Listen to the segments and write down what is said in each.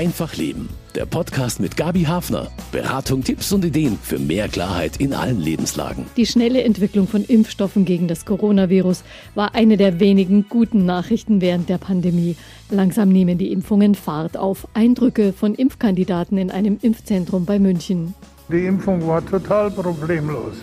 Einfach Leben. Der Podcast mit Gabi Hafner. Beratung, Tipps und Ideen für mehr Klarheit in allen Lebenslagen. Die schnelle Entwicklung von Impfstoffen gegen das Coronavirus war eine der wenigen guten Nachrichten während der Pandemie. Langsam nehmen die Impfungen Fahrt auf. Eindrücke von Impfkandidaten in einem Impfzentrum bei München. Die Impfung war total problemlos.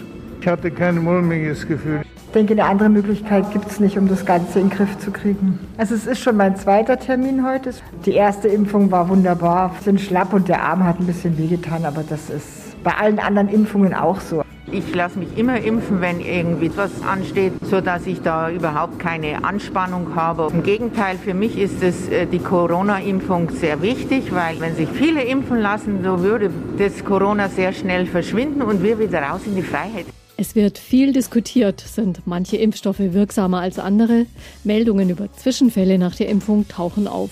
Ich hatte kein mulmiges Gefühl. Ich denke, eine andere Möglichkeit gibt es nicht, um das Ganze in den Griff zu kriegen. Also es ist schon mein zweiter Termin heute. Die erste Impfung war wunderbar, sind schlapp und der Arm hat ein bisschen wehgetan, aber das ist bei allen anderen Impfungen auch so. Ich lasse mich immer impfen, wenn irgendwie was ansteht, sodass ich da überhaupt keine Anspannung habe. Im Gegenteil, für mich ist es, äh, die Corona-Impfung sehr wichtig, weil wenn sich viele impfen lassen, so würde das Corona sehr schnell verschwinden und wir wieder raus in die Freiheit. Es wird viel diskutiert. Sind manche Impfstoffe wirksamer als andere? Meldungen über Zwischenfälle nach der Impfung tauchen auf.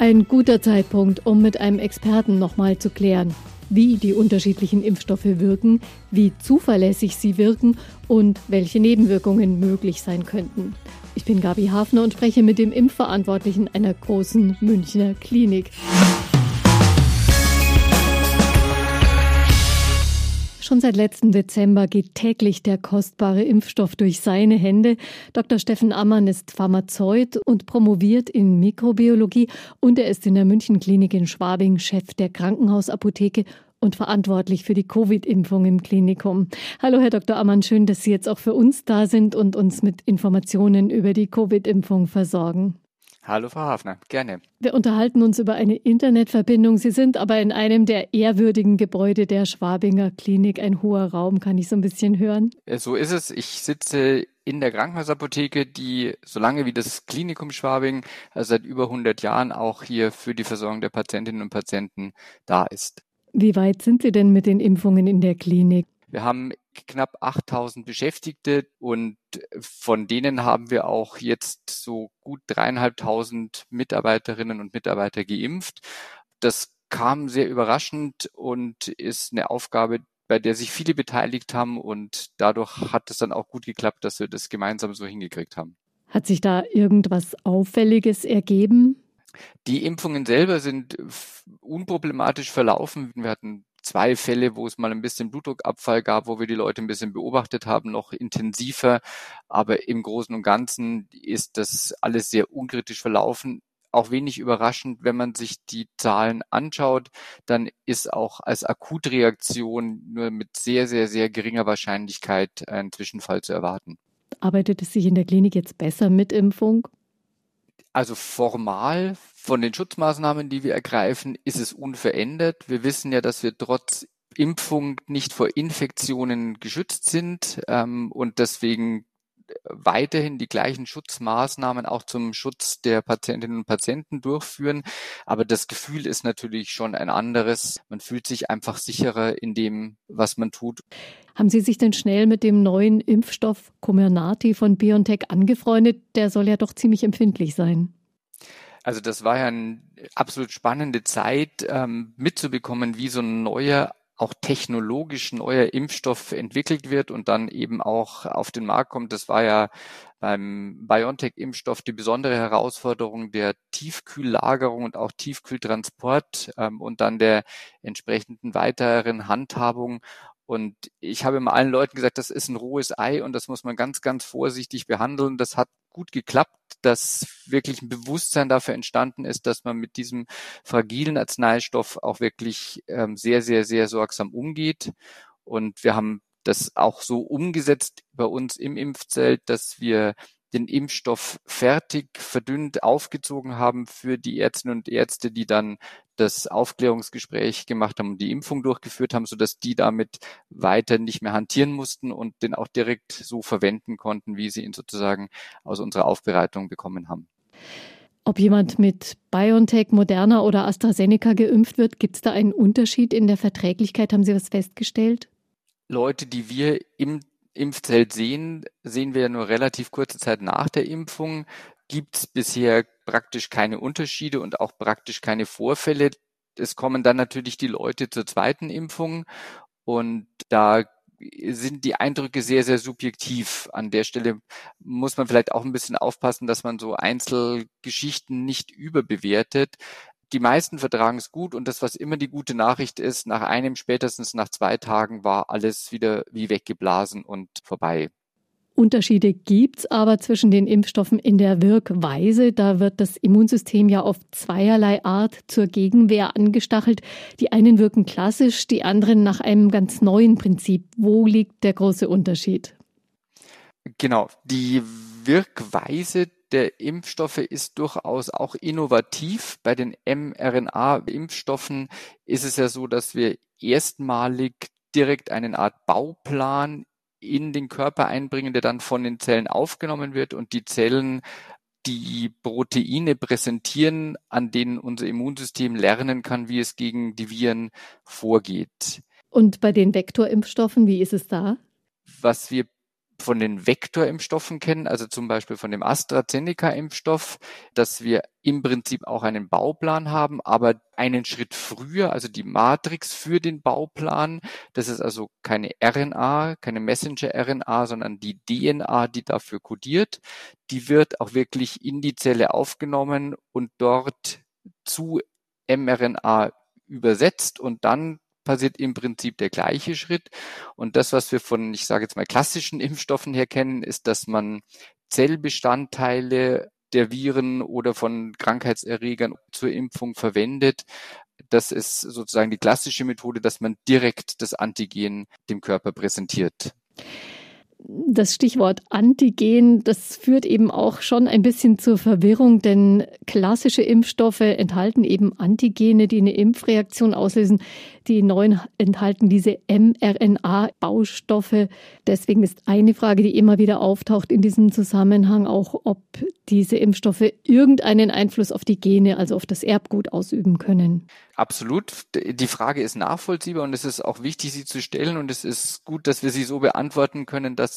Ein guter Zeitpunkt, um mit einem Experten nochmal zu klären, wie die unterschiedlichen Impfstoffe wirken, wie zuverlässig sie wirken und welche Nebenwirkungen möglich sein könnten. Ich bin Gabi Hafner und spreche mit dem Impfverantwortlichen einer großen Münchner Klinik. Schon seit letztem Dezember geht täglich der kostbare Impfstoff durch seine Hände. Dr. Steffen Ammann ist Pharmazeut und promoviert in Mikrobiologie und er ist in der München Klinik in Schwabing Chef der Krankenhausapotheke und verantwortlich für die Covid-Impfung im Klinikum. Hallo, Herr Dr. Ammann, schön, dass Sie jetzt auch für uns da sind und uns mit Informationen über die Covid-Impfung versorgen. Hallo, Frau Hafner, gerne. Wir unterhalten uns über eine Internetverbindung. Sie sind aber in einem der ehrwürdigen Gebäude der Schwabinger Klinik. Ein hoher Raum, kann ich so ein bisschen hören? So ist es. Ich sitze in der Krankenhausapotheke, die so lange wie das Klinikum Schwabing, also seit über 100 Jahren auch hier für die Versorgung der Patientinnen und Patienten da ist. Wie weit sind Sie denn mit den Impfungen in der Klinik? Wir haben knapp 8000 Beschäftigte und von denen haben wir auch jetzt so gut dreieinhalbtausend Mitarbeiterinnen und Mitarbeiter geimpft. Das kam sehr überraschend und ist eine Aufgabe, bei der sich viele beteiligt haben und dadurch hat es dann auch gut geklappt, dass wir das gemeinsam so hingekriegt haben. Hat sich da irgendwas Auffälliges ergeben? Die Impfungen selber sind unproblematisch verlaufen. Wir hatten zwei Fälle, wo es mal ein bisschen Blutdruckabfall gab, wo wir die Leute ein bisschen beobachtet haben, noch intensiver. Aber im Großen und Ganzen ist das alles sehr unkritisch verlaufen. Auch wenig überraschend, wenn man sich die Zahlen anschaut, dann ist auch als Akutreaktion nur mit sehr, sehr, sehr geringer Wahrscheinlichkeit ein Zwischenfall zu erwarten. Arbeitet es sich in der Klinik jetzt besser mit Impfung? Also formal von den Schutzmaßnahmen, die wir ergreifen, ist es unverändert. Wir wissen ja, dass wir trotz Impfung nicht vor Infektionen geschützt sind ähm, und deswegen weiterhin die gleichen Schutzmaßnahmen auch zum Schutz der Patientinnen und Patienten durchführen. Aber das Gefühl ist natürlich schon ein anderes. Man fühlt sich einfach sicherer in dem, was man tut. Haben Sie sich denn schnell mit dem neuen Impfstoff Comirnaty von BioNTech angefreundet? Der soll ja doch ziemlich empfindlich sein. Also das war ja eine absolut spannende Zeit, ähm, mitzubekommen, wie so ein neuer auch technologisch neuer Impfstoff entwickelt wird und dann eben auch auf den Markt kommt. Das war ja beim BioNTech-Impfstoff die besondere Herausforderung der Tiefkühllagerung und auch Tiefkühltransport ähm, und dann der entsprechenden weiteren Handhabung. Und ich habe immer allen Leuten gesagt, das ist ein rohes Ei und das muss man ganz, ganz vorsichtig behandeln. Das hat gut geklappt, dass wirklich ein Bewusstsein dafür entstanden ist, dass man mit diesem fragilen Arzneistoff auch wirklich ähm, sehr, sehr, sehr sorgsam umgeht. Und wir haben das auch so umgesetzt bei uns im Impfzelt, dass wir den Impfstoff fertig verdünnt aufgezogen haben für die Ärztinnen und Ärzte, die dann das Aufklärungsgespräch gemacht haben und die Impfung durchgeführt haben, so dass die damit weiter nicht mehr hantieren mussten und den auch direkt so verwenden konnten, wie sie ihn sozusagen aus unserer Aufbereitung bekommen haben. Ob jemand mit BioNTech, Moderna oder AstraZeneca geimpft wird, gibt es da einen Unterschied in der Verträglichkeit? Haben Sie was festgestellt? Leute, die wir im Impfzelt sehen, sehen wir ja nur relativ kurze Zeit nach der Impfung. Gibt es bisher praktisch keine Unterschiede und auch praktisch keine Vorfälle. Es kommen dann natürlich die Leute zur zweiten Impfung und da sind die Eindrücke sehr, sehr subjektiv. An der Stelle muss man vielleicht auch ein bisschen aufpassen, dass man so Einzelgeschichten nicht überbewertet. Die meisten vertragen es gut und das, was immer die gute Nachricht ist, nach einem, spätestens nach zwei Tagen war alles wieder wie weggeblasen und vorbei. Unterschiede gibt's aber zwischen den Impfstoffen in der Wirkweise. Da wird das Immunsystem ja auf zweierlei Art zur Gegenwehr angestachelt. Die einen wirken klassisch, die anderen nach einem ganz neuen Prinzip. Wo liegt der große Unterschied? Genau, die Wirkweise der Impfstoffe ist durchaus auch innovativ. Bei den mRNA-Impfstoffen ist es ja so, dass wir erstmalig direkt eine Art Bauplan in den Körper einbringen, der dann von den Zellen aufgenommen wird und die Zellen die Proteine präsentieren, an denen unser Immunsystem lernen kann, wie es gegen die Viren vorgeht. Und bei den Vektorimpfstoffen, wie ist es da? Was wir von den Vektorimpfstoffen kennen, also zum Beispiel von dem AstraZeneca-Impfstoff, dass wir im Prinzip auch einen Bauplan haben, aber einen Schritt früher, also die Matrix für den Bauplan. Das ist also keine RNA, keine Messenger-RNA, sondern die DNA, die dafür kodiert. Die wird auch wirklich in die Zelle aufgenommen und dort zu mRNA übersetzt und dann passiert im Prinzip der gleiche Schritt. Und das, was wir von, ich sage jetzt mal, klassischen Impfstoffen her kennen, ist, dass man Zellbestandteile der Viren oder von Krankheitserregern zur Impfung verwendet. Das ist sozusagen die klassische Methode, dass man direkt das Antigen dem Körper präsentiert das Stichwort Antigen, das führt eben auch schon ein bisschen zur Verwirrung, denn klassische Impfstoffe enthalten eben Antigene, die eine Impfreaktion auslösen. Die neuen enthalten diese mRNA-Baustoffe. Deswegen ist eine Frage, die immer wieder auftaucht in diesem Zusammenhang auch, ob diese Impfstoffe irgendeinen Einfluss auf die Gene, also auf das Erbgut ausüben können. Absolut. Die Frage ist nachvollziehbar und es ist auch wichtig, sie zu stellen und es ist gut, dass wir sie so beantworten können, dass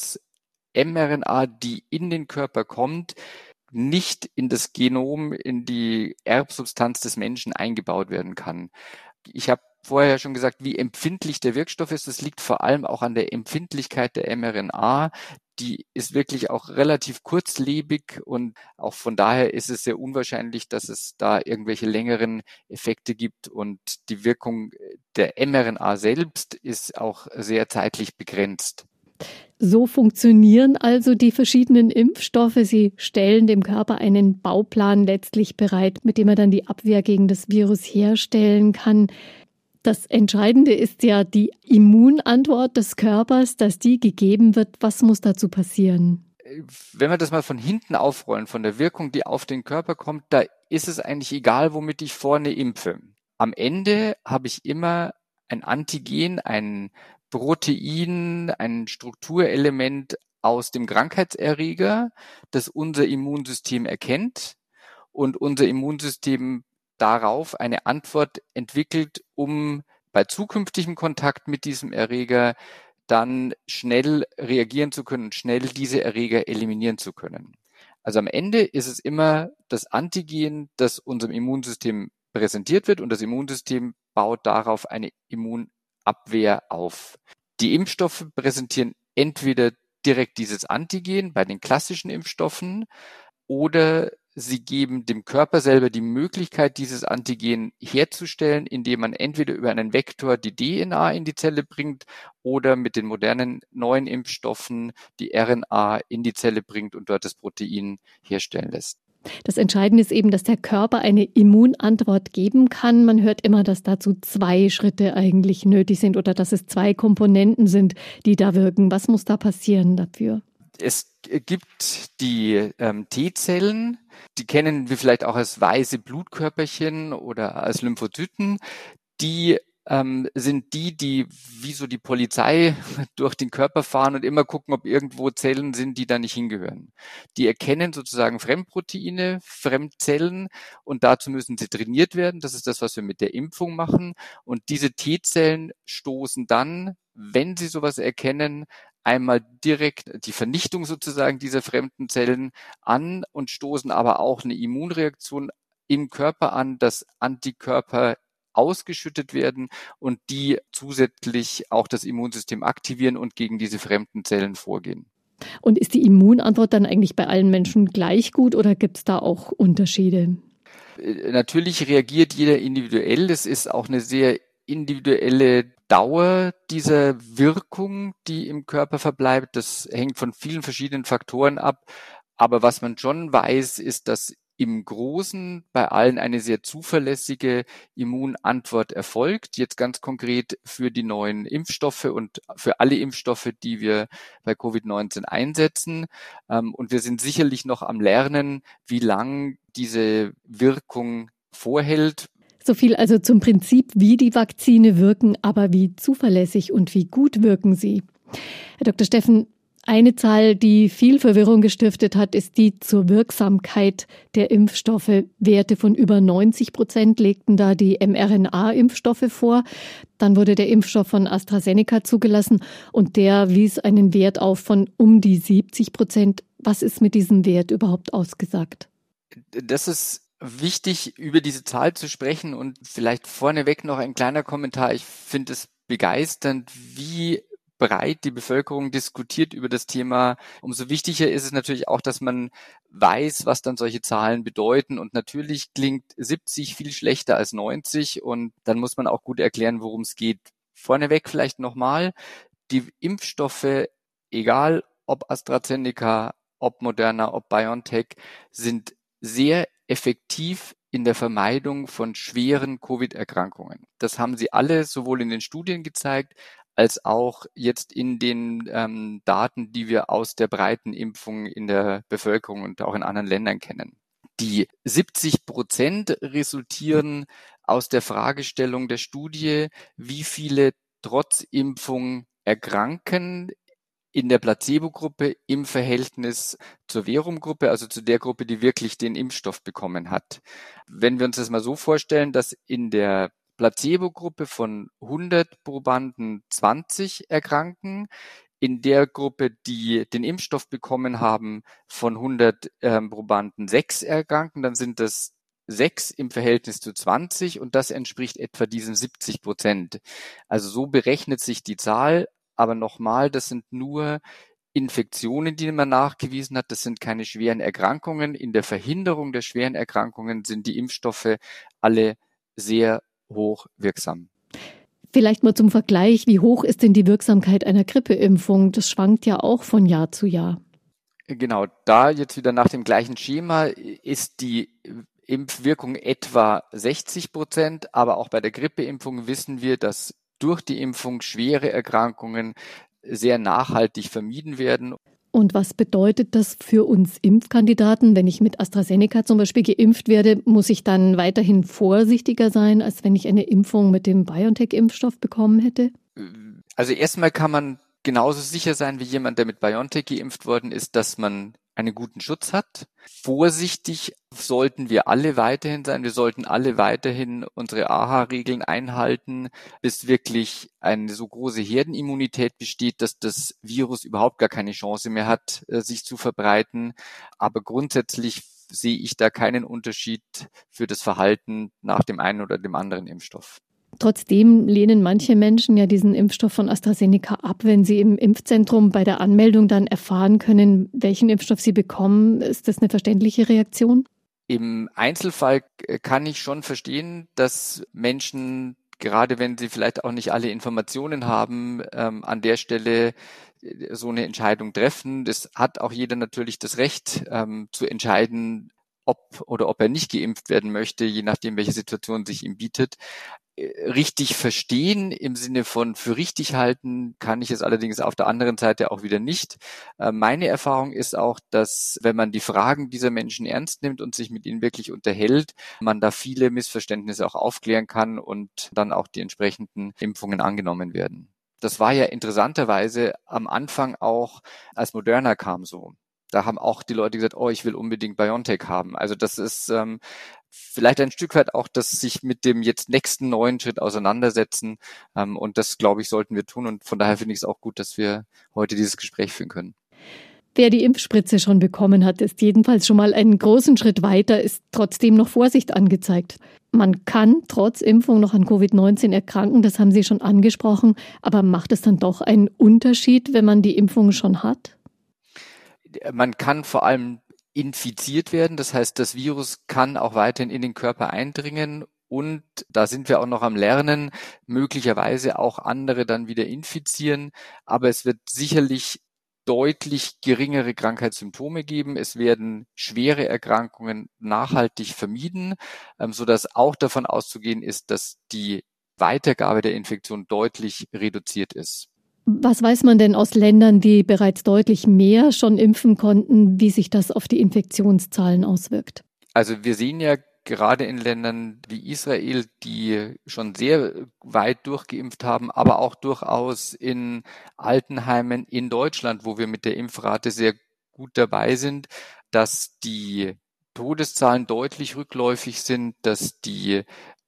mRNA, die in den Körper kommt, nicht in das Genom, in die Erbsubstanz des Menschen eingebaut werden kann. Ich habe vorher schon gesagt, wie empfindlich der Wirkstoff ist. Das liegt vor allem auch an der Empfindlichkeit der mRNA. Die ist wirklich auch relativ kurzlebig und auch von daher ist es sehr unwahrscheinlich, dass es da irgendwelche längeren Effekte gibt und die Wirkung der mRNA selbst ist auch sehr zeitlich begrenzt. So funktionieren also die verschiedenen Impfstoffe. Sie stellen dem Körper einen Bauplan letztlich bereit, mit dem er dann die Abwehr gegen das Virus herstellen kann. Das Entscheidende ist ja die Immunantwort des Körpers, dass die gegeben wird. Was muss dazu passieren? Wenn wir das mal von hinten aufrollen, von der Wirkung, die auf den Körper kommt, da ist es eigentlich egal, womit ich vorne impfe. Am Ende habe ich immer ein Antigen, ein Protein, ein Strukturelement aus dem Krankheitserreger, das unser Immunsystem erkennt und unser Immunsystem darauf eine Antwort entwickelt, um bei zukünftigem Kontakt mit diesem Erreger dann schnell reagieren zu können, schnell diese Erreger eliminieren zu können. Also am Ende ist es immer das Antigen, das unserem Immunsystem präsentiert wird und das Immunsystem baut darauf eine Immunabwehr auf. Die Impfstoffe präsentieren entweder direkt dieses Antigen bei den klassischen Impfstoffen oder Sie geben dem Körper selber die Möglichkeit, dieses Antigen herzustellen, indem man entweder über einen Vektor die DNA in die Zelle bringt oder mit den modernen neuen Impfstoffen die RNA in die Zelle bringt und dort das Protein herstellen lässt. Das Entscheidende ist eben, dass der Körper eine Immunantwort geben kann. Man hört immer, dass dazu zwei Schritte eigentlich nötig sind oder dass es zwei Komponenten sind, die da wirken. Was muss da passieren dafür? Es gibt die ähm, T-Zellen, die kennen wir vielleicht auch als weiße Blutkörperchen oder als Lymphozyten. Die ähm, sind die, die wie so die Polizei durch den Körper fahren und immer gucken, ob irgendwo Zellen sind, die da nicht hingehören. Die erkennen sozusagen Fremdproteine, Fremdzellen und dazu müssen sie trainiert werden. Das ist das, was wir mit der Impfung machen. Und diese T-Zellen stoßen dann, wenn sie sowas erkennen, einmal direkt die Vernichtung sozusagen dieser fremden Zellen an und stoßen aber auch eine Immunreaktion im Körper an, dass Antikörper ausgeschüttet werden und die zusätzlich auch das Immunsystem aktivieren und gegen diese fremden Zellen vorgehen. Und ist die Immunantwort dann eigentlich bei allen Menschen gleich gut oder gibt es da auch Unterschiede? Äh, natürlich reagiert jeder individuell. Es ist auch eine sehr individuelle Dauer dieser Wirkung, die im Körper verbleibt. Das hängt von vielen verschiedenen Faktoren ab. Aber was man schon weiß, ist, dass im Großen bei allen eine sehr zuverlässige Immunantwort erfolgt. Jetzt ganz konkret für die neuen Impfstoffe und für alle Impfstoffe, die wir bei Covid-19 einsetzen. Ähm, und wir sind sicherlich noch am Lernen, wie lang diese Wirkung vorhält. So viel also zum Prinzip, wie die Vakzine wirken, aber wie zuverlässig und wie gut wirken sie. Herr Dr. Steffen, eine Zahl, die viel Verwirrung gestiftet hat, ist die zur Wirksamkeit der Impfstoffe. Werte von über 90 Prozent legten da die mRNA-Impfstoffe vor. Dann wurde der Impfstoff von AstraZeneca zugelassen und der wies einen Wert auf von um die 70 Prozent. Was ist mit diesem Wert überhaupt ausgesagt? Das ist wichtig, über diese Zahl zu sprechen und vielleicht vorneweg noch ein kleiner Kommentar. Ich finde es begeisternd, wie breit die Bevölkerung diskutiert über das Thema, umso wichtiger ist es natürlich auch, dass man weiß, was dann solche Zahlen bedeuten. Und natürlich klingt 70 viel schlechter als 90 und dann muss man auch gut erklären, worum es geht. Vorneweg vielleicht nochmal, die Impfstoffe, egal ob AstraZeneca, ob Moderna, ob BioNTech, sind sehr effektiv in der Vermeidung von schweren Covid-Erkrankungen. Das haben sie alle sowohl in den Studien gezeigt, als auch jetzt in den ähm, Daten, die wir aus der breiten Impfung in der Bevölkerung und auch in anderen Ländern kennen. Die 70 Prozent resultieren aus der Fragestellung der Studie, wie viele trotz Impfung erkranken in der Placebo-Gruppe im Verhältnis zur Verum-Gruppe, also zu der Gruppe, die wirklich den Impfstoff bekommen hat. Wenn wir uns das mal so vorstellen, dass in der Placebo-Gruppe von 100 Probanden 20 erkranken. In der Gruppe, die den Impfstoff bekommen haben, von 100 ähm, Probanden sechs erkranken, dann sind das sechs im Verhältnis zu 20 und das entspricht etwa diesen 70 Prozent. Also so berechnet sich die Zahl, aber nochmal, das sind nur Infektionen, die man nachgewiesen hat. Das sind keine schweren Erkrankungen. In der Verhinderung der schweren Erkrankungen sind die Impfstoffe alle sehr hoch wirksam. Vielleicht mal zum Vergleich, wie hoch ist denn die Wirksamkeit einer Grippeimpfung? Das schwankt ja auch von Jahr zu Jahr. Genau, da jetzt wieder nach dem gleichen Schema ist die Impfwirkung etwa 60 Prozent, aber auch bei der Grippeimpfung wissen wir, dass durch die Impfung schwere Erkrankungen sehr nachhaltig vermieden werden. Und was bedeutet das für uns Impfkandidaten? Wenn ich mit AstraZeneca zum Beispiel geimpft werde, muss ich dann weiterhin vorsichtiger sein, als wenn ich eine Impfung mit dem BioNTech-Impfstoff bekommen hätte? Also erstmal kann man genauso sicher sein wie jemand, der mit BioNTech geimpft worden ist, dass man einen guten Schutz hat. Vorsichtig sollten wir alle weiterhin sein. Wir sollten alle weiterhin unsere AHA-Regeln einhalten, bis wirklich eine so große Herdenimmunität besteht, dass das Virus überhaupt gar keine Chance mehr hat, äh, sich zu verbreiten. Aber grundsätzlich sehe ich da keinen Unterschied für das Verhalten nach dem einen oder dem anderen Impfstoff. Trotzdem lehnen manche Menschen ja diesen Impfstoff von AstraZeneca ab, wenn sie im Impfzentrum bei der Anmeldung dann erfahren können, welchen Impfstoff sie bekommen. Ist das eine verständliche Reaktion? Im Einzelfall kann ich schon verstehen, dass Menschen, gerade wenn sie vielleicht auch nicht alle Informationen haben, ähm, an der Stelle äh, so eine Entscheidung treffen. Das hat auch jeder natürlich das Recht ähm, zu entscheiden, ob oder ob er nicht geimpft werden möchte, je nachdem, welche Situation sich ihm bietet. Äh, richtig verstehen im Sinne von für richtig halten kann ich es allerdings auf der anderen Seite auch wieder nicht. Äh, meine Erfahrung ist auch, dass wenn man die Fragen dieser Menschen ernst nimmt und sich mit ihnen wirklich unterhält, man da viele Missverständnisse auch aufklären kann und dann auch die entsprechenden Impfungen angenommen werden. Das war ja interessanterweise am Anfang auch, als Moderna kam so da haben auch die Leute gesagt, oh, ich will unbedingt Biontech haben. Also das ist ähm, vielleicht ein Stück weit auch das sich mit dem jetzt nächsten neuen Schritt auseinandersetzen. Ähm, und das, glaube ich, sollten wir tun. Und von daher finde ich es auch gut, dass wir heute dieses Gespräch führen können. Wer die Impfspritze schon bekommen hat, ist jedenfalls schon mal einen großen Schritt weiter, ist trotzdem noch Vorsicht angezeigt. Man kann trotz Impfung noch an Covid-19 erkranken, das haben Sie schon angesprochen, aber macht es dann doch einen Unterschied, wenn man die Impfung schon hat? Man kann vor allem infiziert werden. Das heißt, das Virus kann auch weiterhin in den Körper eindringen und da sind wir auch noch am Lernen, möglicherweise auch andere dann wieder infizieren. Aber es wird sicherlich deutlich geringere Krankheitssymptome geben. Es werden schwere Erkrankungen nachhaltig vermieden, ähm, so dass auch davon auszugehen ist, dass die Weitergabe der Infektion deutlich reduziert ist. Was weiß man denn aus Ländern, die bereits deutlich mehr schon impfen konnten, wie sich das auf die Infektionszahlen auswirkt? Also wir sehen ja gerade in Ländern wie Israel, die schon sehr weit durchgeimpft haben, aber auch durchaus in Altenheimen in Deutschland, wo wir mit der Impfrate sehr gut dabei sind, dass die Todeszahlen deutlich rückläufig sind, dass die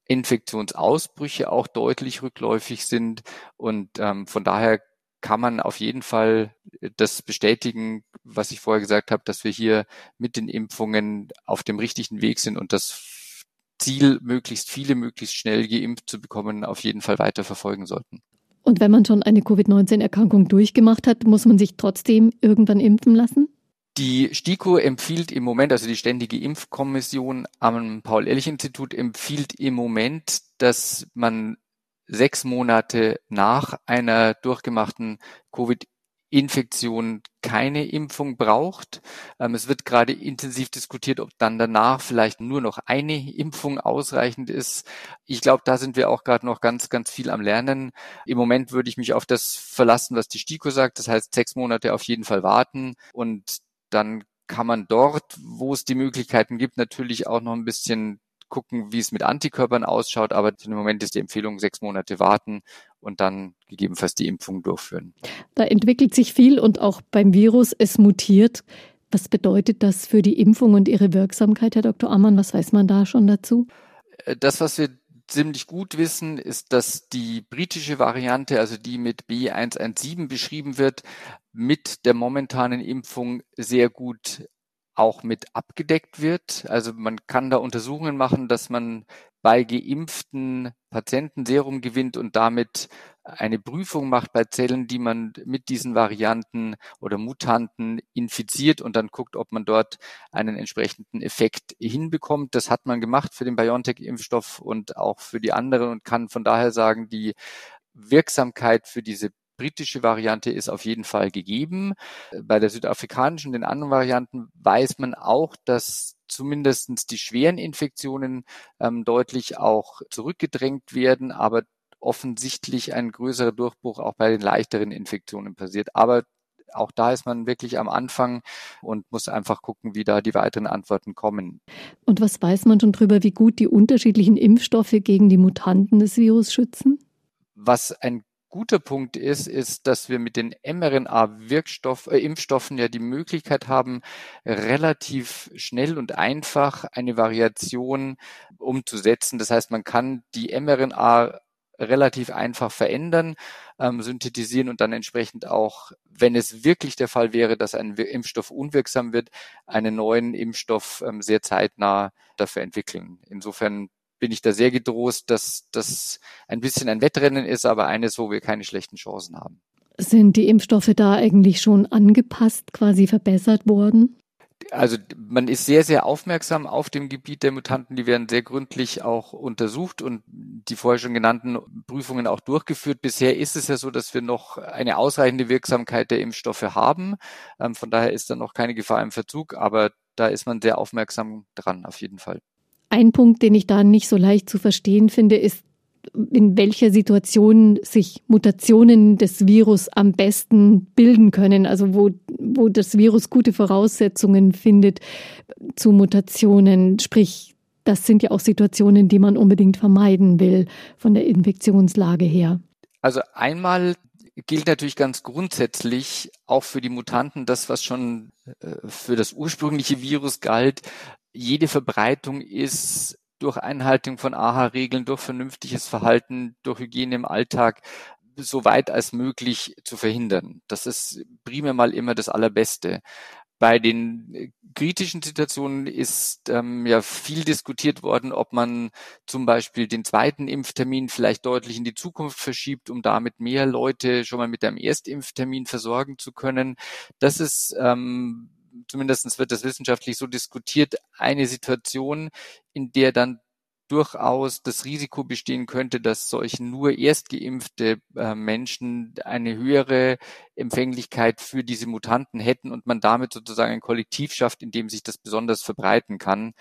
Infektionsausbrüche auch deutlich rückläufig sind und ähm, von daher kann man auf jeden Fall das bestätigen, was ich vorher gesagt habe, dass wir hier mit den Impfungen auf dem richtigen Weg sind und das Ziel, möglichst viele, möglichst schnell geimpft zu bekommen, auf jeden Fall weiter verfolgen sollten. Und wenn man schon eine Covid-19-Erkrankung durchgemacht hat, muss man sich trotzdem irgendwann impfen lassen? Die STIKO empfiehlt im Moment, also die Ständige Impfkommission am Paul-Ehrlich-Institut empfiehlt im Moment, dass man sechs Monate nach einer durchgemachten Covid Infektion keine Impfung braucht. Ähm, es wird gerade intensiv diskutiert, ob dann danach vielleicht nur noch eine Impfung ausreichend ist. Ich glaube, da sind wir auch gerade noch ganz, ganz viel am Lernen. Im Moment würde ich mich auf das verlassen, was die STIKO sagt. Das heißt, sechs Monate auf jeden Fall warten und dann kann man dort, wo es die Möglichkeiten gibt, natürlich auch noch ein bisschen gucken, wie es mit Antikörpern ausschaut. Aber im Moment ist die Empfehlung sechs Monate warten und dann gegebenenfalls die Impfung durchführen. Da entwickelt sich viel und auch beim Virus, es mutiert. Was bedeutet das für die Impfung und ihre Wirksamkeit, Herr Dr. Ammann? Was weiß man da schon dazu? Äh, das, was wir ziemlich gut wissen, ist, dass die britische Variante, also die mit B117 beschrieben wird, mit der momentanen Impfung sehr gut auch mit abgedeckt wird. Also man kann da Untersuchungen machen, dass man bei geimpften Patienten Serum gewinnt und damit eine Prüfung macht bei Zellen, die man mit diesen Varianten oder Mutanten infiziert und dann guckt, ob man dort einen entsprechenden Effekt hinbekommt. Das hat man gemacht für den BioNTech-Impfstoff und auch für die anderen und kann von daher sagen, die Wirksamkeit für diese britische Variante ist auf jeden Fall gegeben. Bei der südafrikanischen, den anderen Varianten, weiß man auch, dass zumindestens die schweren Infektionen ähm, deutlich auch zurückgedrängt werden, aber offensichtlich ein größerer Durchbruch auch bei den leichteren Infektionen passiert. Aber auch da ist man wirklich am Anfang und muss einfach gucken, wie da die weiteren Antworten kommen. Und was weiß man schon darüber, wie gut die unterschiedlichen Impfstoffe gegen die Mutanten des Virus schützen? Was ein guter Punkt ist, ist, dass wir mit den mRNA-Wirkstoff, äh, ja die Möglichkeit haben, relativ schnell und einfach eine Variation umzusetzen. Das heißt, man kann die mRNA relativ einfach verändern, ähm, synthetisieren und dann entsprechend auch, wenn es wirklich der Fall wäre, dass ein Impfstoff unwirksam wird, einen neuen Impfstoff ähm, sehr zeitnah dafür entwickeln. Insofern bin ich da sehr gedroht, dass das ein bisschen ein Wettrennen ist, aber eines, wo wir keine schlechten Chancen haben. Sind die Impfstoffe da eigentlich schon angepasst, quasi verbessert worden? Also man ist sehr, sehr aufmerksam auf dem Gebiet der Mutanten. Die werden sehr gründlich auch untersucht und die vorher schon genannten Prüfungen auch durchgeführt. Bisher ist es ja so, dass wir noch eine ausreichende Wirksamkeit der Impfstoffe haben. Ähm, von daher ist da noch keine Gefahr im Verzug, aber da ist man sehr aufmerksam dran, auf jeden Fall. Ein Punkt, den ich da nicht so leicht zu verstehen finde, ist, in welcher Situation sich Mutationen des Virus am besten bilden können, also wo, wo das Virus gute Voraussetzungen findet zu Mutationen. Sprich, das sind ja auch Situationen, die man unbedingt vermeiden will von der Infektionslage her. Also einmal gilt natürlich ganz grundsätzlich auch für die Mutanten das, was schon äh, für das ursprüngliche Virus galt, jede Verbreitung ist durch Einhaltung von AHA-Regeln, durch vernünftiges Verhalten, durch Hygiene im Alltag so weit als möglich zu verhindern. Das ist primär mal immer das Allerbeste. Bei den kritischen Situationen ist ähm, ja viel diskutiert worden, ob man zum Beispiel den zweiten Impftermin vielleicht deutlich in die Zukunft verschiebt, um damit mehr Leute schon mal mit einem Erstimpftermin versorgen zu können. Das ist ähm, zumindest wird das wissenschaftlich so diskutiert, eine Situation, in der dann durchaus das Risiko bestehen könnte, dass solche nur erstgeimpfte äh, Menschen eine höhere Empfänglichkeit für diese Mutanten hätten und man damit sozusagen ein Kollektiv schafft, in dem sich das besonders verbreiten kann.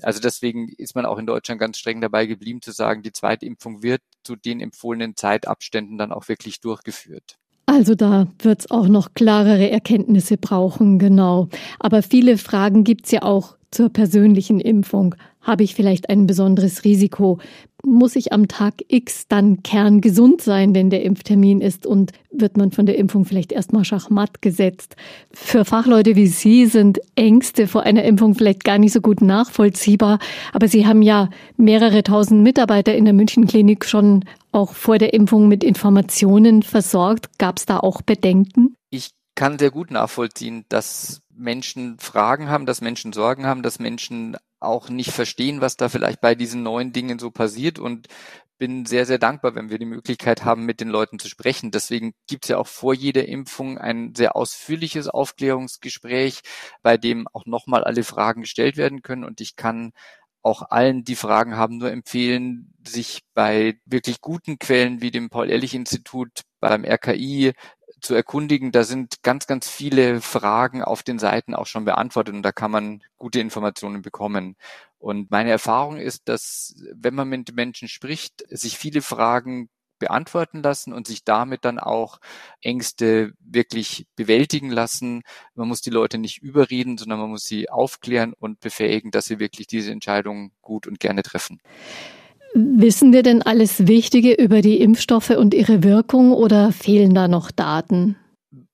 Also deswegen ist man auch in Deutschland ganz streng dabei geblieben zu sagen, die zweite Impfung wird zu den empfohlenen Zeitabständen dann auch wirklich durchgeführt. Also da wird es auch noch klarere Erkenntnisse brauchen, genau. Aber viele Fragen gibt es ja auch zur persönlichen Impfung. Habe ich vielleicht ein besonderes Risiko? Muss ich am Tag X dann kerngesund sein, wenn der Impftermin ist und wird man von der Impfung vielleicht erstmal schachmatt gesetzt? Für Fachleute wie Sie sind Ängste vor einer Impfung vielleicht gar nicht so gut nachvollziehbar, aber Sie haben ja mehrere tausend Mitarbeiter in der Münchenklinik schon auch vor der Impfung mit Informationen versorgt. Gab es da auch Bedenken? Ich kann sehr gut nachvollziehen, dass Menschen Fragen haben, dass Menschen Sorgen haben, dass Menschen auch nicht verstehen, was da vielleicht bei diesen neuen Dingen so passiert und bin sehr, sehr dankbar, wenn wir die Möglichkeit haben, mit den Leuten zu sprechen. Deswegen gibt es ja auch vor jeder Impfung ein sehr ausführliches Aufklärungsgespräch, bei dem auch nochmal alle Fragen gestellt werden können. Und ich kann auch allen, die Fragen haben, nur empfehlen, sich bei wirklich guten Quellen wie dem Paul-Ehrlich-Institut, beim RKI, zu erkundigen. Da sind ganz, ganz viele Fragen auf den Seiten auch schon beantwortet und da kann man gute Informationen bekommen. Und meine Erfahrung ist, dass wenn man mit Menschen spricht, sich viele Fragen beantworten lassen und sich damit dann auch Ängste wirklich bewältigen lassen. Man muss die Leute nicht überreden, sondern man muss sie aufklären und befähigen, dass sie wirklich diese Entscheidung gut und gerne treffen. Wissen wir denn alles Wichtige über die Impfstoffe und ihre Wirkung oder fehlen da noch Daten?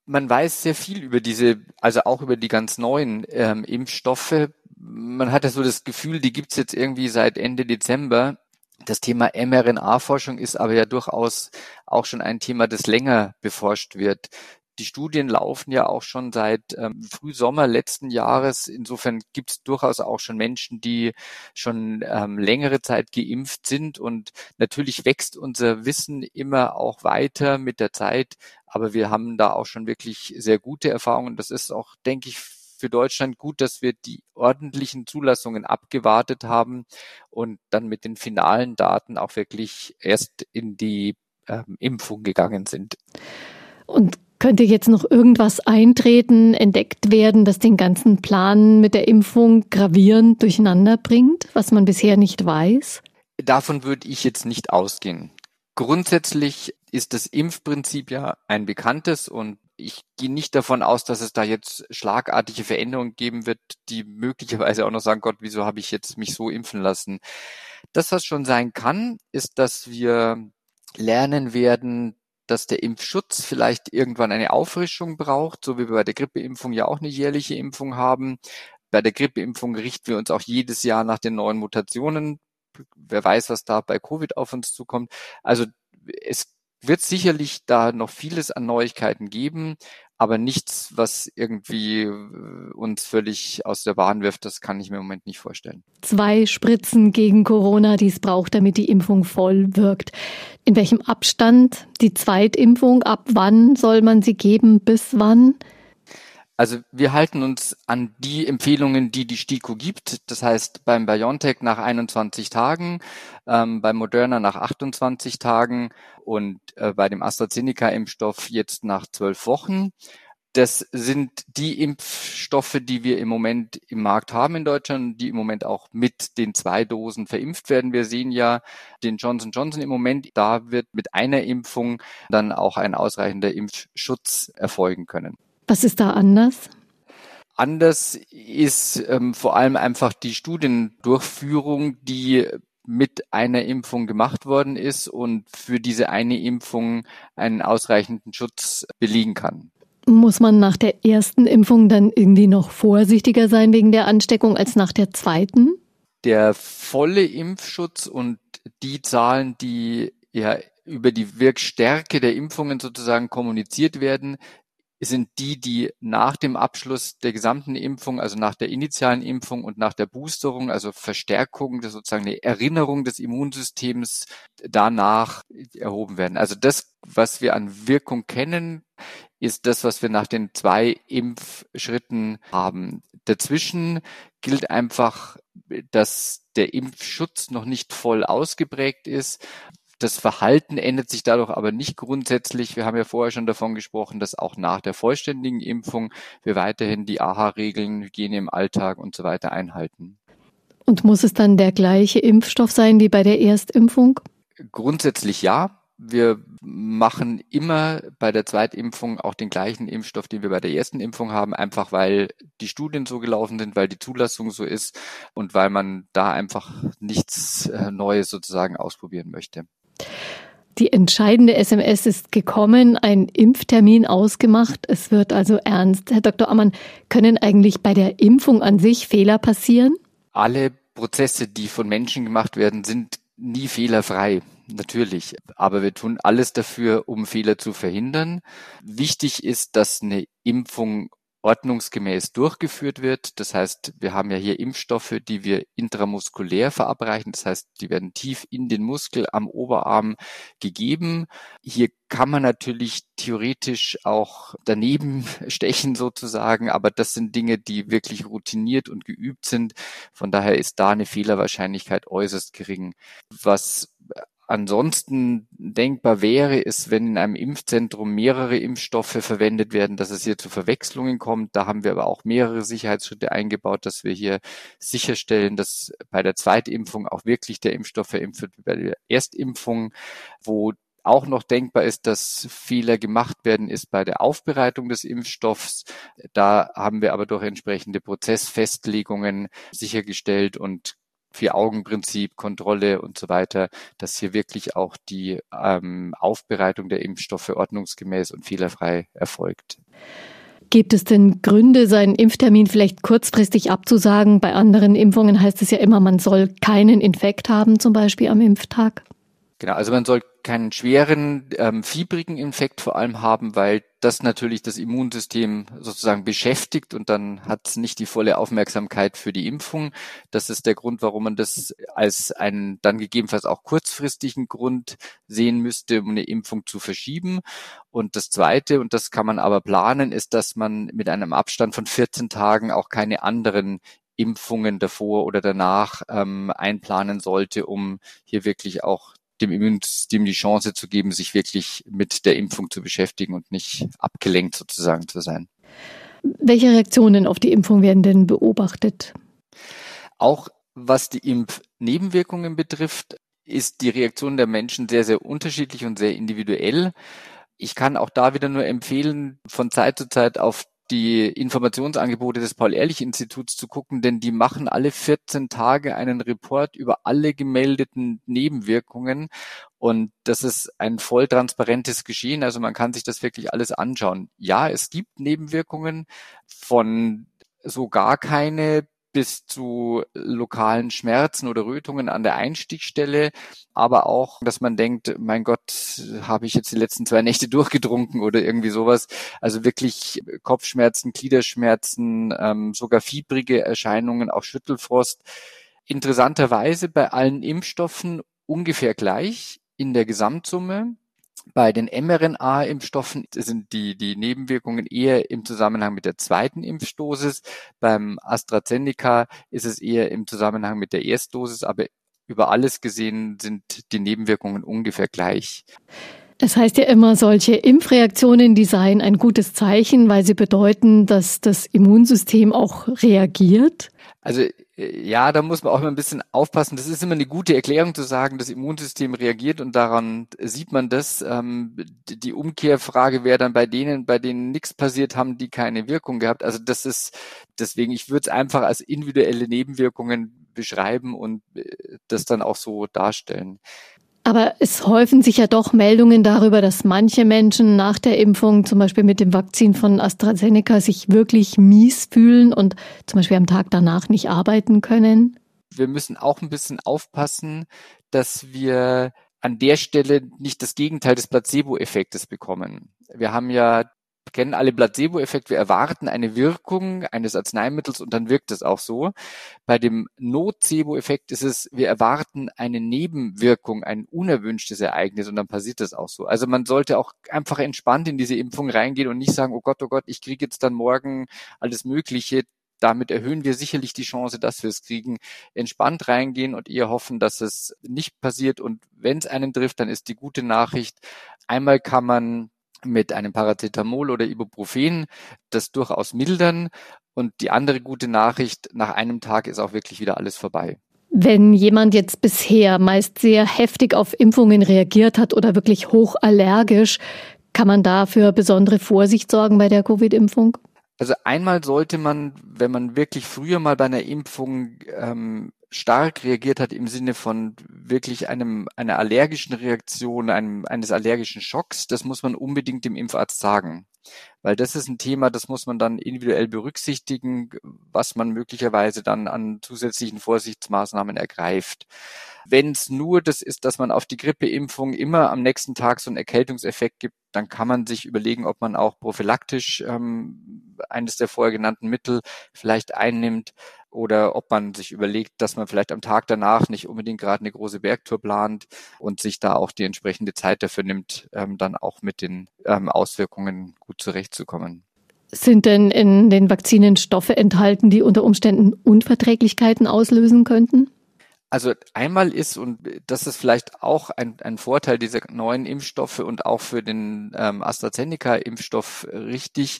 Man weiß sehr viel über diese, also auch über die ganz neuen ähm, Impfstoffe. Man hat ja so das Gefühl, die gibt's jetzt irgendwie seit Ende Dezember. Das Thema mRNA-Forschung ist aber ja durchaus auch schon ein Thema, das länger beforscht wird. Die Studien laufen ja auch schon seit ähm, Frühsommer letzten Jahres. Insofern gibt es durchaus auch schon Menschen, die schon ähm, längere Zeit geimpft sind. Und natürlich wächst unser Wissen immer auch weiter mit der Zeit. Aber wir haben da auch schon wirklich sehr gute Erfahrungen. Das ist auch, denke ich, für Deutschland gut, dass wir die ordentlichen Zulassungen abgewartet haben und dann mit den finalen Daten auch wirklich erst in die ähm, Impfung gegangen sind. Und könnte jetzt noch irgendwas eintreten, entdeckt werden, das den ganzen Plan mit der Impfung gravierend durcheinander bringt, was man bisher nicht weiß? Davon würde ich jetzt nicht ausgehen. Grundsätzlich ist das Impfprinzip ja ein bekanntes und ich gehe nicht davon aus, dass es da jetzt schlagartige Veränderungen geben wird, die möglicherweise auch noch sagen, Gott, wieso habe ich jetzt mich so impfen lassen? Das, was schon sein kann, ist, dass wir lernen werden, dass der Impfschutz vielleicht irgendwann eine Auffrischung braucht, so wie wir bei der Grippeimpfung ja auch eine jährliche Impfung haben. Bei der Grippeimpfung richten wir uns auch jedes Jahr nach den neuen Mutationen. Wer weiß, was da bei Covid auf uns zukommt. Also es wird sicherlich da noch vieles an Neuigkeiten geben aber nichts, was irgendwie äh, uns völlig aus der Bahn wirft, das kann ich mir im Moment nicht vorstellen. Zwei Spritzen gegen Corona, die es braucht, damit die Impfung voll wirkt. In welchem Abstand die Zweitimpfung? Ab wann soll man sie geben? Bis wann? Also wir halten uns an die Empfehlungen, die die STIKO gibt. Das heißt beim BioNTech nach 21 Tagen, ähm, beim Moderna nach 28 Tagen und äh, bei dem AstraZeneca-Impfstoff jetzt nach zwölf Wochen. Das sind die Impfstoffe, die wir im Moment im Markt haben in Deutschland, die im Moment auch mit den zwei Dosen verimpft werden. Wir sehen ja den Johnson Johnson im Moment. Da wird mit einer Impfung dann auch ein ausreichender Impfschutz erfolgen können. Was ist da anders? Anders ist ähm, vor allem einfach die Studiendurchführung, die mit einer Impfung gemacht worden ist und für diese eine Impfung einen ausreichenden Schutz belegen kann. Muss man nach der ersten Impfung dann irgendwie noch vorsichtiger sein wegen der Ansteckung als nach der zweiten? Der volle Impfschutz und die Zahlen, die ja über die Wirkstärke der Impfungen sozusagen kommuniziert werden, sind die, die nach dem Abschluss der gesamten Impfung, also nach der initialen Impfung und nach der Boosterung, also Verstärkung, das sozusagen eine Erinnerung des Immunsystems danach erhoben werden. Also das, was wir an Wirkung kennen, ist das, was wir nach den zwei Impfschritten haben. Dazwischen gilt einfach, dass der Impfschutz noch nicht voll ausgeprägt ist. Das Verhalten ändert sich dadurch aber nicht grundsätzlich. Wir haben ja vorher schon davon gesprochen, dass auch nach der vollständigen Impfung wir weiterhin die AHA-Regeln, Hygiene im Alltag und so weiter einhalten. Und muss es dann der gleiche Impfstoff sein wie bei der Erstimpfung? Grundsätzlich ja. Wir machen immer bei der Zweitimpfung auch den gleichen Impfstoff, den wir bei der ersten Impfung haben, einfach weil die Studien so gelaufen sind, weil die Zulassung so ist und weil man da einfach nichts äh, Neues sozusagen ausprobieren möchte. Die entscheidende SMS ist gekommen, ein Impftermin ausgemacht. Es wird also ernst. Herr Dr. Ammann, können eigentlich bei der Impfung an sich Fehler passieren? Alle Prozesse, die von Menschen gemacht werden, sind nie fehlerfrei. Natürlich. Aber wir tun alles dafür, um Fehler zu verhindern. Wichtig ist, dass eine Impfung ordnungsgemäß durchgeführt wird. Das heißt, wir haben ja hier Impfstoffe, die wir intramuskulär verabreichen. Das heißt, die werden tief in den Muskel am Oberarm gegeben. Hier kann man natürlich theoretisch auch daneben stechen sozusagen, aber das sind Dinge, die wirklich routiniert und geübt sind. Von daher ist da eine Fehlerwahrscheinlichkeit äußerst gering. Was Ansonsten denkbar wäre es, wenn in einem Impfzentrum mehrere Impfstoffe verwendet werden, dass es hier zu Verwechslungen kommt. Da haben wir aber auch mehrere Sicherheitsschritte eingebaut, dass wir hier sicherstellen, dass bei der Zweitimpfung auch wirklich der Impfstoff verimpft wird wie bei der Erstimpfung, wo auch noch denkbar ist, dass Fehler gemacht werden, ist bei der Aufbereitung des Impfstoffs. Da haben wir aber durch entsprechende Prozessfestlegungen sichergestellt und Vier-Augen-Prinzip, Kontrolle und so weiter, dass hier wirklich auch die ähm, Aufbereitung der Impfstoffe ordnungsgemäß und fehlerfrei erfolgt. Gibt es denn Gründe, seinen Impftermin vielleicht kurzfristig abzusagen? Bei anderen Impfungen heißt es ja immer, man soll keinen Infekt haben, zum Beispiel am Impftag. Genau, also man soll keinen schweren, ähm, fiebrigen Infekt vor allem haben, weil das natürlich das Immunsystem sozusagen beschäftigt und dann hat es nicht die volle Aufmerksamkeit für die Impfung. Das ist der Grund, warum man das als einen dann gegebenenfalls auch kurzfristigen Grund sehen müsste, um eine Impfung zu verschieben. Und das Zweite, und das kann man aber planen, ist, dass man mit einem Abstand von 14 Tagen auch keine anderen Impfungen davor oder danach ähm, einplanen sollte, um hier wirklich auch dem Immunsystem die Chance zu geben, sich wirklich mit der Impfung zu beschäftigen und nicht abgelenkt sozusagen zu sein. Welche Reaktionen auf die Impfung werden denn beobachtet? Auch was die Impfnebenwirkungen betrifft, ist die Reaktion der Menschen sehr, sehr unterschiedlich und sehr individuell. Ich kann auch da wieder nur empfehlen, von Zeit zu Zeit auf die Informationsangebote des Paul-Ehrlich-Instituts zu gucken, denn die machen alle 14 Tage einen Report über alle gemeldeten Nebenwirkungen. Und das ist ein voll transparentes Geschehen. Also man kann sich das wirklich alles anschauen. Ja, es gibt Nebenwirkungen von so gar keine bis zu lokalen Schmerzen oder Rötungen an der Einstiegsstelle, aber auch, dass man denkt, mein Gott, habe ich jetzt die letzten zwei Nächte durchgedrunken oder irgendwie sowas. Also wirklich Kopfschmerzen, Gliederschmerzen, ähm, sogar fiebrige Erscheinungen, auch Schüttelfrost. Interessanterweise bei allen Impfstoffen ungefähr gleich in der Gesamtsumme. Bei den mRNA-Impfstoffen sind die, die Nebenwirkungen eher im Zusammenhang mit der zweiten Impfdosis. Beim AstraZeneca ist es eher im Zusammenhang mit der Erstdosis, aber über alles gesehen sind die Nebenwirkungen ungefähr gleich. Es heißt ja immer, solche Impfreaktionen, die seien ein gutes Zeichen, weil sie bedeuten, dass das Immunsystem auch reagiert. Also ja, da muss man auch immer ein bisschen aufpassen. Das ist immer eine gute Erklärung zu sagen, das Immunsystem reagiert und daran sieht man das. Ähm, die Umkehrfrage wäre dann bei denen, bei denen nichts passiert, haben die keine Wirkung gehabt. Also das ist deswegen, ich würde es einfach als individuelle Nebenwirkungen beschreiben und äh, das dann auch so darstellen. Aber es häufen sich ja doch Meldungen darüber, dass manche Menschen nach der Impfung, zum Beispiel mit dem Vakzin von AstraZeneca, sich wirklich mies fühlen und zum Beispiel am Tag danach nicht arbeiten können. Wir müssen auch ein bisschen aufpassen, dass wir an der Stelle nicht das Gegenteil des Placebo-Effektes bekommen. Wir haben ja kennen alle Placebo-Effekt. Wir erwarten eine Wirkung eines Arzneimittels und dann wirkt es auch so. Bei dem Nocebo-Effekt ist es, wir erwarten eine Nebenwirkung, ein unerwünschtes Ereignis und dann passiert das auch so. Also man sollte auch einfach entspannt in diese Impfung reingehen und nicht sagen, oh Gott, oh Gott, ich kriege jetzt dann morgen alles Mögliche damit erhöhen wir sicherlich die Chance, dass wir es kriegen, entspannt reingehen und eher hoffen, dass es nicht passiert. Und wenn es einen trifft, dann ist die gute Nachricht, einmal kann man mit einem Paracetamol oder Ibuprofen das durchaus mildern. Und die andere gute Nachricht, nach einem Tag ist auch wirklich wieder alles vorbei. Wenn jemand jetzt bisher meist sehr heftig auf Impfungen reagiert hat oder wirklich hochallergisch, kann man da für besondere Vorsicht sorgen bei der Covid-Impfung? Also einmal sollte man, wenn man wirklich früher mal bei einer Impfung ähm, stark reagiert hat im Sinne von wirklich einem einer allergischen Reaktion, einem eines allergischen Schocks, das muss man unbedingt dem Impfarzt sagen, weil das ist ein Thema, das muss man dann individuell berücksichtigen, was man möglicherweise dann an zusätzlichen Vorsichtsmaßnahmen ergreift. Wenn es nur das ist, dass man auf die Grippeimpfung immer am nächsten Tag so einen Erkältungseffekt gibt, dann kann man sich überlegen, ob man auch prophylaktisch ähm, eines der vorher genannten Mittel vielleicht einnimmt oder ob man sich überlegt, dass man vielleicht am Tag danach nicht unbedingt gerade eine große Bergtour plant und sich da auch die entsprechende Zeit dafür nimmt, ähm, dann auch mit den ähm, Auswirkungen gut zurechtzukommen. Sind denn in den Vakzinen Stoffe enthalten, die unter Umständen Unverträglichkeiten auslösen könnten? Also einmal ist, und das ist vielleicht auch ein, ein Vorteil dieser neuen Impfstoffe und auch für den ähm, AstraZeneca-Impfstoff richtig,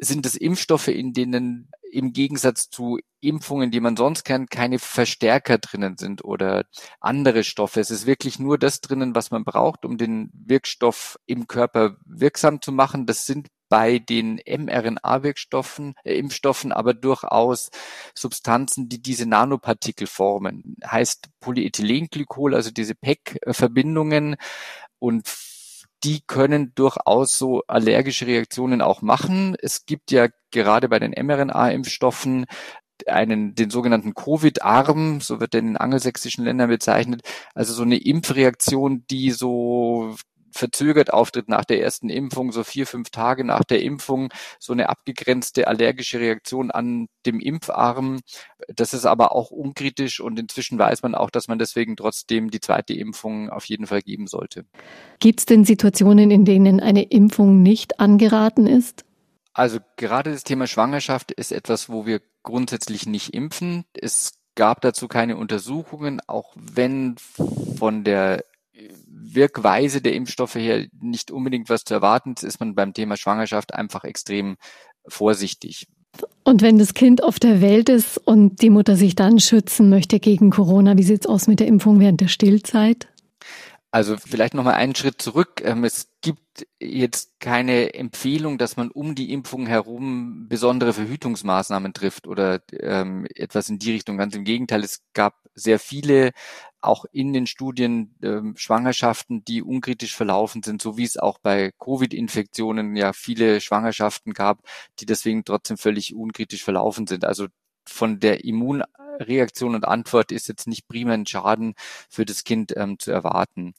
sind es Impfstoffe, in denen im Gegensatz zu Impfungen, die man sonst kennt, keine Verstärker drinnen sind oder andere Stoffe. Es ist wirklich nur das drinnen, was man braucht, um den Wirkstoff im Körper wirksam zu machen. Das sind bei den mRNA-Wirkstoffen, äh, Impfstoffen aber durchaus Substanzen, die diese Nanopartikel formen. Heißt Polyethylenglykol, also diese PEC-Verbindungen und die können durchaus so allergische Reaktionen auch machen. Es gibt ja gerade bei den mRNA-Impfstoffen einen, den sogenannten Covid-Arm, so wird der in den angelsächsischen Ländern bezeichnet, also so eine Impfreaktion, die so verzögert auftritt nach der ersten Impfung, so vier, fünf Tage nach der Impfung, so eine abgegrenzte allergische Reaktion an dem Impfarm. Das ist aber auch unkritisch und inzwischen weiß man auch, dass man deswegen trotzdem die zweite Impfung auf jeden Fall geben sollte. Gibt es denn Situationen, in denen eine Impfung nicht angeraten ist? Also gerade das Thema Schwangerschaft ist etwas, wo wir grundsätzlich nicht impfen. Es gab dazu keine Untersuchungen, auch wenn von der Wirkweise der Impfstoffe her nicht unbedingt was zu erwarten ist, ist man beim Thema Schwangerschaft einfach extrem vorsichtig. Und wenn das Kind auf der Welt ist und die Mutter sich dann schützen möchte gegen Corona, wie sieht es aus mit der Impfung während der Stillzeit? Also vielleicht nochmal einen Schritt zurück. Ähm, es gibt jetzt keine Empfehlung, dass man um die Impfung herum besondere Verhütungsmaßnahmen trifft oder ähm, etwas in die Richtung. Ganz im Gegenteil, es gab sehr viele auch in den Studien ähm, Schwangerschaften, die unkritisch verlaufen sind, so wie es auch bei Covid-Infektionen ja viele Schwangerschaften gab, die deswegen trotzdem völlig unkritisch verlaufen sind. Also von der Immunreaktion und Antwort ist jetzt nicht prima ein Schaden für das Kind ähm, zu erwarten.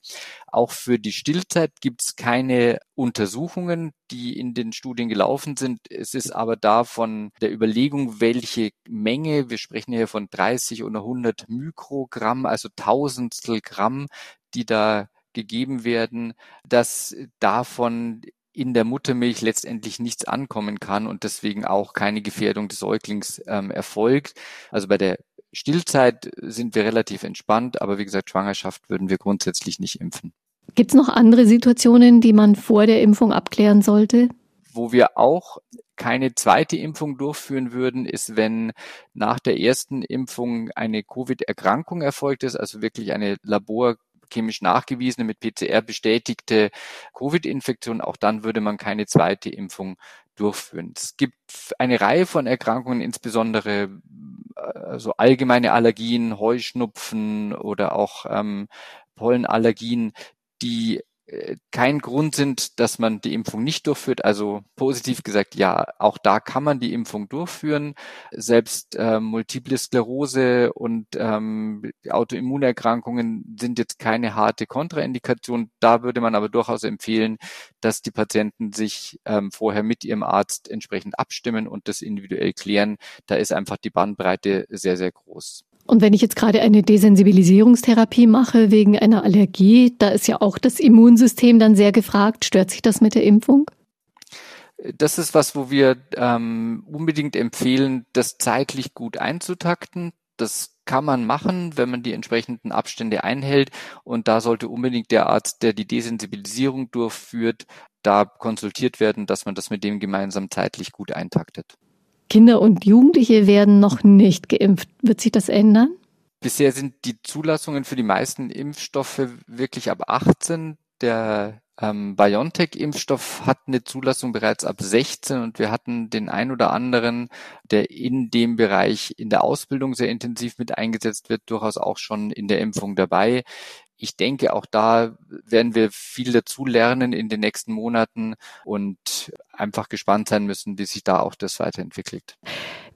Auch für die Stillzeit gibt es keine Untersuchungen, die in den Studien gelaufen sind. Es ist aber da von der Überlegung, welche Menge, wir sprechen hier von 30 oder 100 Mikrogramm, also Tausendstel Gramm, die da gegeben werden, dass davon in der Muttermilch letztendlich nichts ankommen kann und deswegen auch keine Gefährdung des Säuglings ähm, erfolgt. Also bei der Stillzeit sind wir relativ entspannt, aber wie gesagt, Schwangerschaft würden wir grundsätzlich nicht impfen. Gibt es noch andere Situationen, die man vor der Impfung abklären sollte? Wo wir auch keine zweite Impfung durchführen würden, ist, wenn nach der ersten Impfung eine Covid-Erkrankung erfolgt ist, also wirklich eine Labor chemisch nachgewiesene, mit PCR bestätigte Covid-Infektion, auch dann würde man keine zweite Impfung durchführen. Es gibt eine Reihe von Erkrankungen, insbesondere also allgemeine Allergien, Heuschnupfen oder auch ähm, Pollenallergien, die kein Grund sind, dass man die Impfung nicht durchführt. Also positiv gesagt, ja, auch da kann man die Impfung durchführen. Selbst äh, Multiple Sklerose und ähm, Autoimmunerkrankungen sind jetzt keine harte Kontraindikation. Da würde man aber durchaus empfehlen, dass die Patienten sich ähm, vorher mit ihrem Arzt entsprechend abstimmen und das individuell klären. Da ist einfach die Bandbreite sehr, sehr groß. Und wenn ich jetzt gerade eine Desensibilisierungstherapie mache wegen einer Allergie, da ist ja auch das Immunsystem dann sehr gefragt. Stört sich das mit der Impfung? Das ist was, wo wir ähm, unbedingt empfehlen, das zeitlich gut einzutakten. Das kann man machen, wenn man die entsprechenden Abstände einhält. Und da sollte unbedingt der Arzt, der die Desensibilisierung durchführt, da konsultiert werden, dass man das mit dem gemeinsam zeitlich gut eintaktet. Kinder und Jugendliche werden noch nicht geimpft. Wird sich das ändern? Bisher sind die Zulassungen für die meisten Impfstoffe wirklich ab 18. Der ähm, BioNTech-Impfstoff hat eine Zulassung bereits ab 16 und wir hatten den ein oder anderen, der in dem Bereich in der Ausbildung sehr intensiv mit eingesetzt wird, durchaus auch schon in der Impfung dabei ich denke, auch da werden wir viel dazu lernen in den nächsten Monaten und einfach gespannt sein müssen, wie sich da auch das weiterentwickelt.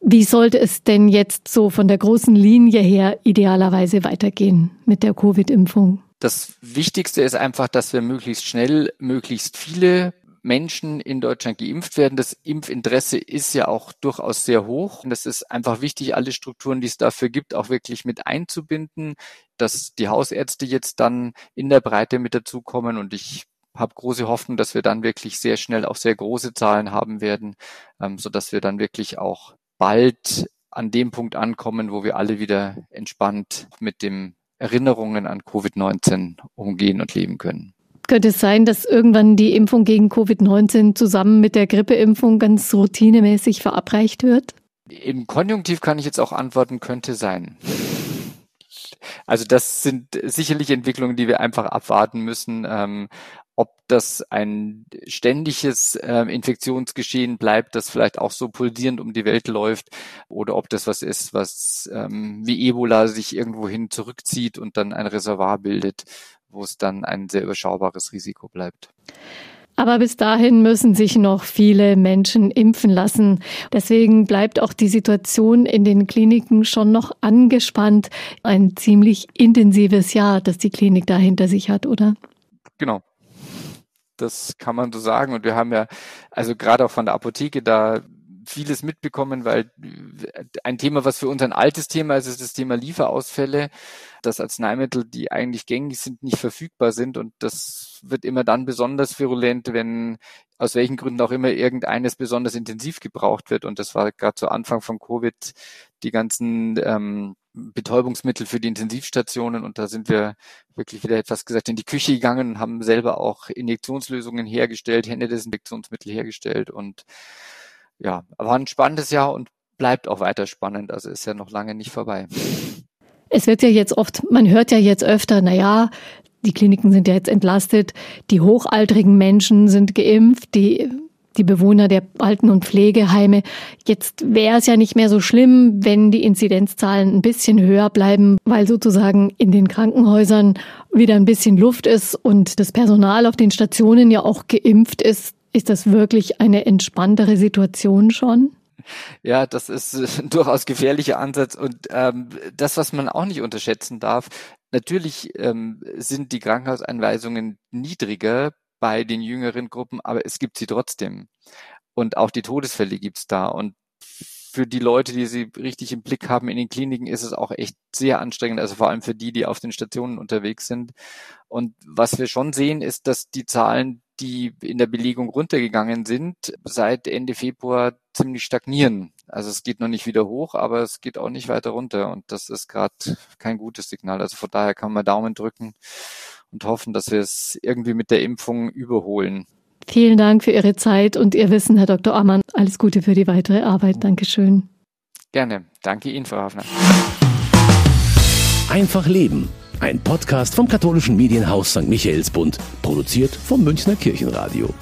Wie sollte es denn jetzt so von der großen Linie her idealerweise weitergehen mit der Covid-Impfung? Das Wichtigste ist einfach, dass wir möglichst schnell möglichst viele Menschen in Deutschland geimpft werden. Das Impfinteresse ist ja auch durchaus sehr hoch. Und es ist einfach wichtig, alle Strukturen, die es dafür gibt, auch wirklich mit einzubinden, dass die Hausärzte jetzt dann in der Breite mit dazukommen. Und ich habe große Hoffnung, dass wir dann wirklich sehr schnell auch sehr große Zahlen haben werden, ähm, so dass wir dann wirklich auch bald an dem Punkt ankommen, wo wir alle wieder entspannt mit dem Erinnerungen an Covid-19 umgehen und leben können. Könnte es sein, dass irgendwann die Impfung gegen Covid-19 zusammen mit der Grippeimpfung ganz routinemäßig verabreicht wird? Im Konjunktiv kann ich jetzt auch antworten, könnte sein. Also das sind sicherlich Entwicklungen, die wir einfach abwarten müssen. Ähm, ob das ein ständiges äh, Infektionsgeschehen bleibt, das vielleicht auch so pulsierend um die Welt läuft, oder ob das was ist, was ähm, wie Ebola sich irgendwohin zurückzieht und dann ein Reservoir bildet wo es dann ein sehr überschaubares Risiko bleibt. Aber bis dahin müssen sich noch viele Menschen impfen lassen. Deswegen bleibt auch die Situation in den Kliniken schon noch angespannt. Ein ziemlich intensives Jahr, das die Klinik da hinter sich hat, oder? Genau. Das kann man so sagen. Und wir haben ja, also gerade auch von der Apotheke da vieles mitbekommen, weil ein Thema, was für uns ein altes Thema ist, ist das Thema Lieferausfälle, dass Arzneimittel, die eigentlich gängig sind, nicht verfügbar sind. Und das wird immer dann besonders virulent, wenn aus welchen Gründen auch immer irgendeines besonders intensiv gebraucht wird. Und das war gerade zu Anfang von Covid die ganzen ähm, Betäubungsmittel für die Intensivstationen und da sind wir wirklich wieder etwas gesagt in die Küche gegangen haben selber auch Injektionslösungen hergestellt, Händedesinfektionsmittel hergestellt und ja, war ein spannendes Jahr und bleibt auch weiter spannend. Also ist ja noch lange nicht vorbei. Es wird ja jetzt oft, man hört ja jetzt öfter, na ja, die Kliniken sind ja jetzt entlastet, die hochaltrigen Menschen sind geimpft, die die Bewohner der Alten- und Pflegeheime. Jetzt wäre es ja nicht mehr so schlimm, wenn die Inzidenzzahlen ein bisschen höher bleiben, weil sozusagen in den Krankenhäusern wieder ein bisschen Luft ist und das Personal auf den Stationen ja auch geimpft ist. Ist das wirklich eine entspanntere Situation schon? Ja, das ist ein durchaus gefährlicher Ansatz und ähm, das, was man auch nicht unterschätzen darf, natürlich ähm, sind die Krankenhauseinweisungen niedriger bei den jüngeren Gruppen, aber es gibt sie trotzdem. Und auch die Todesfälle gibt's da. Und für die Leute, die sie richtig im Blick haben in den Kliniken, ist es auch echt sehr anstrengend, also vor allem für die, die auf den Stationen unterwegs sind. Und was wir schon sehen, ist, dass die Zahlen, die in der Belegung runtergegangen sind, seit Ende Februar ziemlich stagnieren. Also es geht noch nicht wieder hoch, aber es geht auch nicht weiter runter und das ist gerade kein gutes Signal. Also von daher kann man Daumen drücken und hoffen, dass wir es irgendwie mit der Impfung überholen. Vielen Dank für Ihre Zeit und Ihr Wissen, Herr Dr. Ammann. Alles Gute für die weitere Arbeit. Dankeschön. Gerne. Danke Ihnen, Frau Hafner. Einfach Leben. Ein Podcast vom katholischen Medienhaus St. Michaelsbund, produziert vom Münchner Kirchenradio.